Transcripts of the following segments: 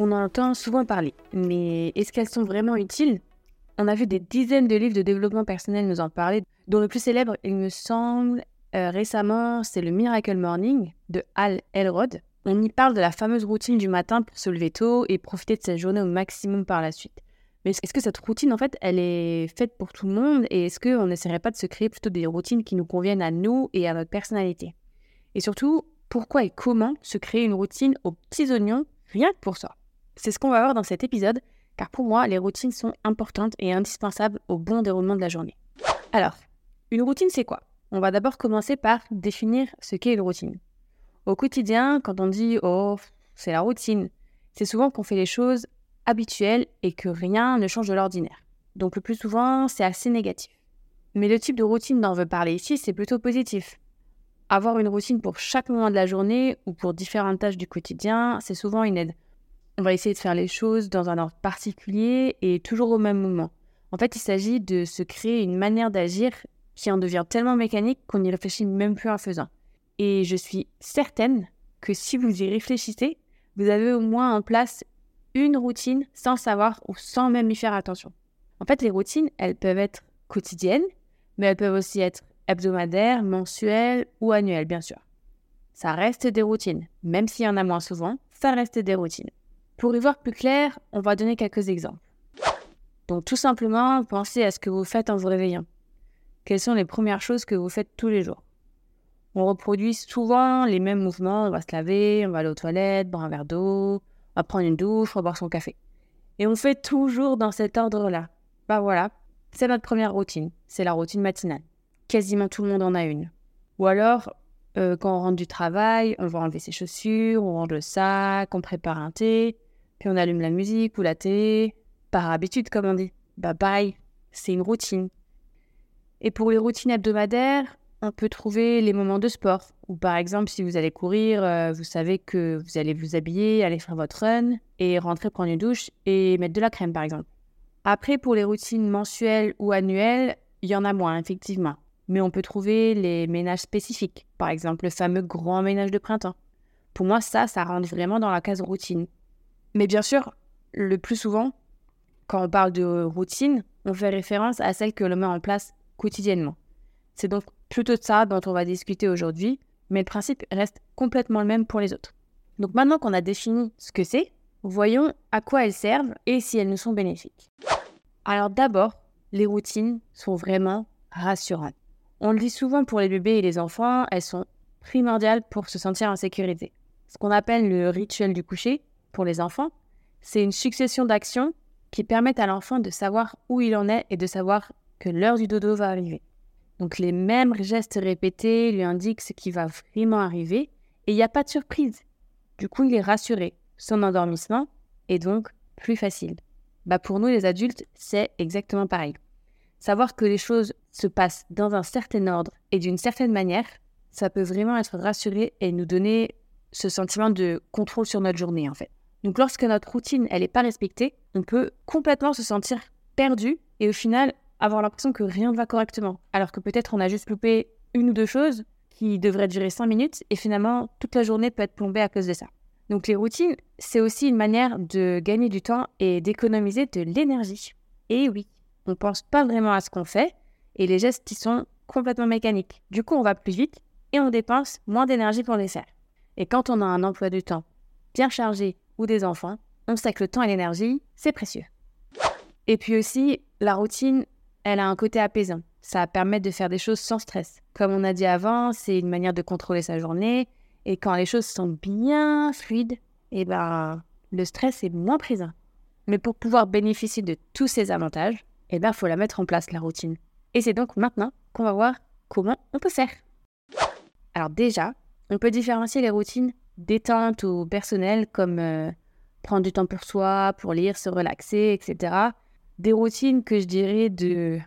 on en entend souvent parler, mais est-ce qu'elles sont vraiment utiles? On a vu des dizaines de livres de développement personnel nous en parler, dont le plus célèbre, il me semble, euh, récemment, c'est le Miracle Morning de Hal Elrod. On y parle de la fameuse routine du matin pour se lever tôt et profiter de sa journée au maximum par la suite. Mais est-ce que cette routine, en fait, elle est faite pour tout le monde? Et est-ce qu'on n'essaierait pas de se créer plutôt des routines qui nous conviennent à nous et à notre personnalité? Et surtout, pourquoi et comment se créer une routine aux petits oignons rien que pour ça? C'est ce qu'on va voir dans cet épisode, car pour moi, les routines sont importantes et indispensables au bon déroulement de la journée. Alors, une routine, c'est quoi? On va d'abord commencer par définir ce qu'est une routine. Au quotidien, quand on dit Oh, c'est la routine, c'est souvent qu'on fait les choses habituelles et que rien ne change de l'ordinaire. Donc le plus souvent, c'est assez négatif. Mais le type de routine dont on veut parler ici, c'est plutôt positif. Avoir une routine pour chaque moment de la journée ou pour différentes tâches du quotidien, c'est souvent une aide. On va essayer de faire les choses dans un ordre particulier et toujours au même moment. En fait, il s'agit de se créer une manière d'agir qui en devient tellement mécanique qu'on n'y réfléchit même plus en faisant. Et je suis certaine que si vous y réfléchissez, vous avez au moins en place une routine sans savoir ou sans même y faire attention. En fait, les routines, elles peuvent être quotidiennes, mais elles peuvent aussi être hebdomadaire, mensuel ou annuel, bien sûr. Ça reste des routines, même s'il y en a moins souvent, ça reste des routines. Pour y voir plus clair, on va donner quelques exemples. Donc tout simplement, pensez à ce que vous faites en vous réveillant. Quelles sont les premières choses que vous faites tous les jours? On reproduit souvent les mêmes mouvements, on va se laver, on va aller aux toilettes, boire un verre d'eau, on va prendre une douche, on va boire son café. Et on fait toujours dans cet ordre-là. Bah voilà, c'est notre première routine, c'est la routine matinale quasiment tout le monde en a une. Ou alors, euh, quand on rentre du travail, on va enlever ses chaussures, on range le sac, on prépare un thé, puis on allume la musique ou la télé, par habitude comme on dit. Bah pareil, c'est une routine. Et pour les routines hebdomadaires, on peut trouver les moments de sport. Ou par exemple, si vous allez courir, euh, vous savez que vous allez vous habiller, aller faire votre run et rentrer prendre une douche et mettre de la crème par exemple. Après, pour les routines mensuelles ou annuelles, il y en a moins, effectivement mais on peut trouver les ménages spécifiques, par exemple le fameux grand ménage de printemps. Pour moi, ça, ça rentre vraiment dans la case routine. Mais bien sûr, le plus souvent, quand on parle de routine, on fait référence à celle que l'on met en place quotidiennement. C'est donc plutôt de ça dont on va discuter aujourd'hui, mais le principe reste complètement le même pour les autres. Donc maintenant qu'on a défini ce que c'est, voyons à quoi elles servent et si elles nous sont bénéfiques. Alors d'abord, les routines sont vraiment rassurantes. On le dit souvent pour les bébés et les enfants, elles sont primordiales pour se sentir en sécurité. Ce qu'on appelle le rituel du coucher pour les enfants, c'est une succession d'actions qui permettent à l'enfant de savoir où il en est et de savoir que l'heure du dodo va arriver. Donc les mêmes gestes répétés lui indiquent ce qui va vraiment arriver et il n'y a pas de surprise. Du coup, il est rassuré. Son endormissement est donc plus facile. Bah pour nous les adultes, c'est exactement pareil. Savoir que les choses se passent dans un certain ordre et d'une certaine manière, ça peut vraiment être rassuré et nous donner ce sentiment de contrôle sur notre journée en fait. Donc lorsque notre routine elle n'est pas respectée, on peut complètement se sentir perdu et au final avoir l'impression que rien ne va correctement. Alors que peut-être on a juste loupé une ou deux choses qui devraient durer cinq minutes et finalement toute la journée peut être plombée à cause de ça. Donc les routines, c'est aussi une manière de gagner du temps et d'économiser de l'énergie. Et oui, on pense pas vraiment à ce qu'on fait et les gestes qui sont complètement mécaniques. Du coup, on va plus vite et on dépense moins d'énergie pour les faire. Et quand on a un emploi du temps bien chargé ou des enfants, on sait que le temps et l'énergie, c'est précieux. Et puis aussi, la routine, elle a un côté apaisant. Ça permet de faire des choses sans stress. Comme on a dit avant, c'est une manière de contrôler sa journée. Et quand les choses sont bien fluides, eh ben, le stress est moins présent. Mais pour pouvoir bénéficier de tous ces avantages, eh ben, faut la mettre en place, la routine. Et c'est donc maintenant qu'on va voir comment on peut faire. Alors déjà, on peut différencier les routines détente ou personnelles comme euh, prendre du temps pour soi, pour lire, se relaxer, etc. Des routines que je dirais de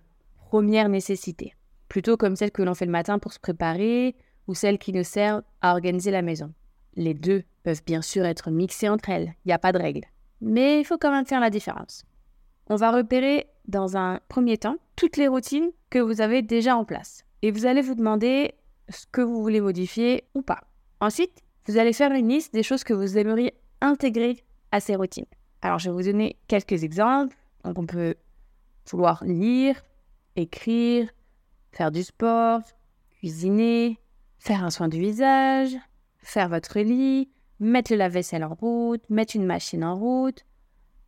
première nécessité, plutôt comme celles que l'on fait le matin pour se préparer ou celles qui nous servent à organiser la maison. Les deux peuvent bien sûr être mixées entre elles, il n'y a pas de règle. Mais il faut quand même faire la différence. On va repérer dans un premier temps toutes les routines que vous avez déjà en place. Et vous allez vous demander ce que vous voulez modifier ou pas. Ensuite, vous allez faire une liste des choses que vous aimeriez intégrer à ces routines. Alors, je vais vous donner quelques exemples. Donc, on peut vouloir lire, écrire, faire du sport, cuisiner, faire un soin du visage, faire votre lit, mettre le lave-vaisselle en route, mettre une machine en route,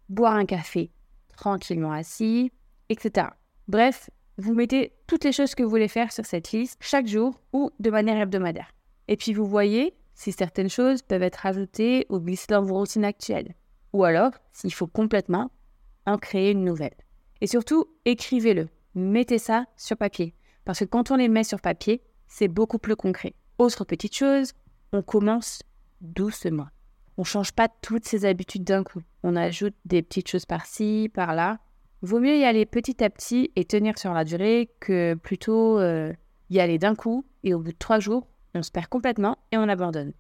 boire un café tranquillement assis, etc. Bref, vous mettez toutes les choses que vous voulez faire sur cette liste chaque jour ou de manière hebdomadaire. Et puis vous voyez si certaines choses peuvent être ajoutées ou glissées dans vos routines actuelles. Ou alors s'il faut complètement en créer une nouvelle. Et surtout, écrivez-le. Mettez ça sur papier. Parce que quand on les met sur papier, c'est beaucoup plus concret. Autre petite chose, on commence doucement. On ne change pas toutes ses habitudes d'un coup. On ajoute des petites choses par-ci, par-là. Vaut mieux y aller petit à petit et tenir sur la durée que plutôt euh, y aller d'un coup et au bout de trois jours, on se perd complètement et on abandonne.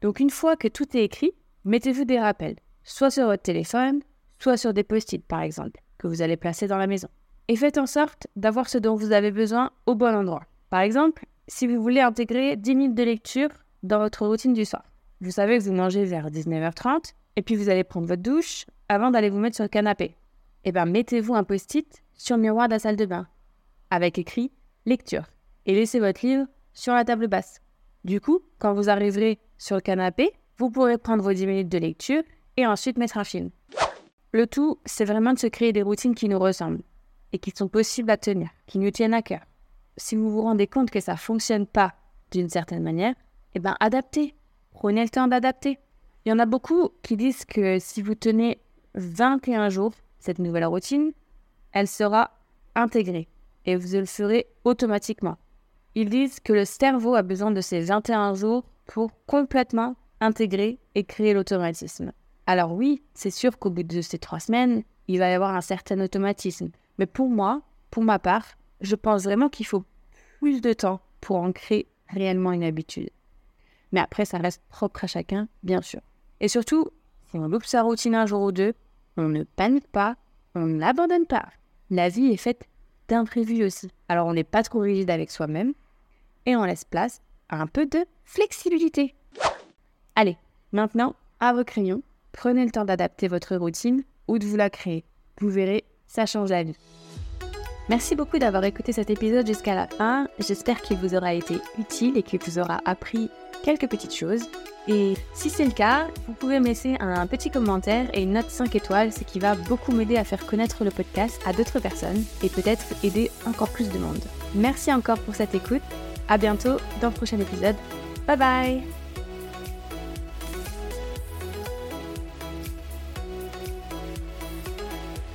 Donc une fois que tout est écrit, mettez-vous des rappels, soit sur votre téléphone, soit sur des post-it par exemple, que vous allez placer dans la maison. Et faites en sorte d'avoir ce dont vous avez besoin au bon endroit. Par exemple, si vous voulez intégrer 10 minutes de lecture dans votre routine du soir. Vous savez que vous mangez vers 19h30 et puis vous allez prendre votre douche avant d'aller vous mettre sur le canapé. Eh bien, mettez-vous un post-it sur le miroir de la salle de bain avec écrit lecture et laissez votre livre sur la table basse. Du coup, quand vous arriverez sur le canapé, vous pourrez prendre vos 10 minutes de lecture et ensuite mettre un film. Le tout, c'est vraiment de se créer des routines qui nous ressemblent et qui sont possibles à tenir, qui nous tiennent à cœur. Si vous vous rendez compte que ça ne fonctionne pas d'une certaine manière, eh bien adaptez. Prenez le temps d'adapter. Il y en a beaucoup qui disent que si vous tenez 21 jours cette nouvelle routine, elle sera intégrée et vous le ferez automatiquement. Ils disent que le cerveau a besoin de ces 21 jours pour complètement intégrer et créer l'automatisme. Alors oui, c'est sûr qu'au bout de ces trois semaines, il va y avoir un certain automatisme. Mais pour moi, pour ma part, je pense vraiment qu'il faut plus de temps pour en créer réellement une habitude. Mais après, ça reste propre à chacun, bien sûr. Et surtout, si on loupe sa routine un jour ou deux, on ne panique pas, on n'abandonne pas. La vie est faite d'imprévus aussi. Alors on n'est pas trop rigide avec soi-même et on laisse place à un peu de flexibilité. Allez, maintenant, à vos crayons, prenez le temps d'adapter votre routine ou de vous la créer. Vous verrez, ça change la vie. Merci beaucoup d'avoir écouté cet épisode jusqu'à la fin. J'espère qu'il vous aura été utile et qu'il vous aura appris quelques petites choses. Et si c'est le cas, vous pouvez me laisser un petit commentaire et une note 5 étoiles, ce qui va beaucoup m'aider à faire connaître le podcast à d'autres personnes et peut-être aider encore plus de monde. Merci encore pour cette écoute. À bientôt dans le prochain épisode. Bye bye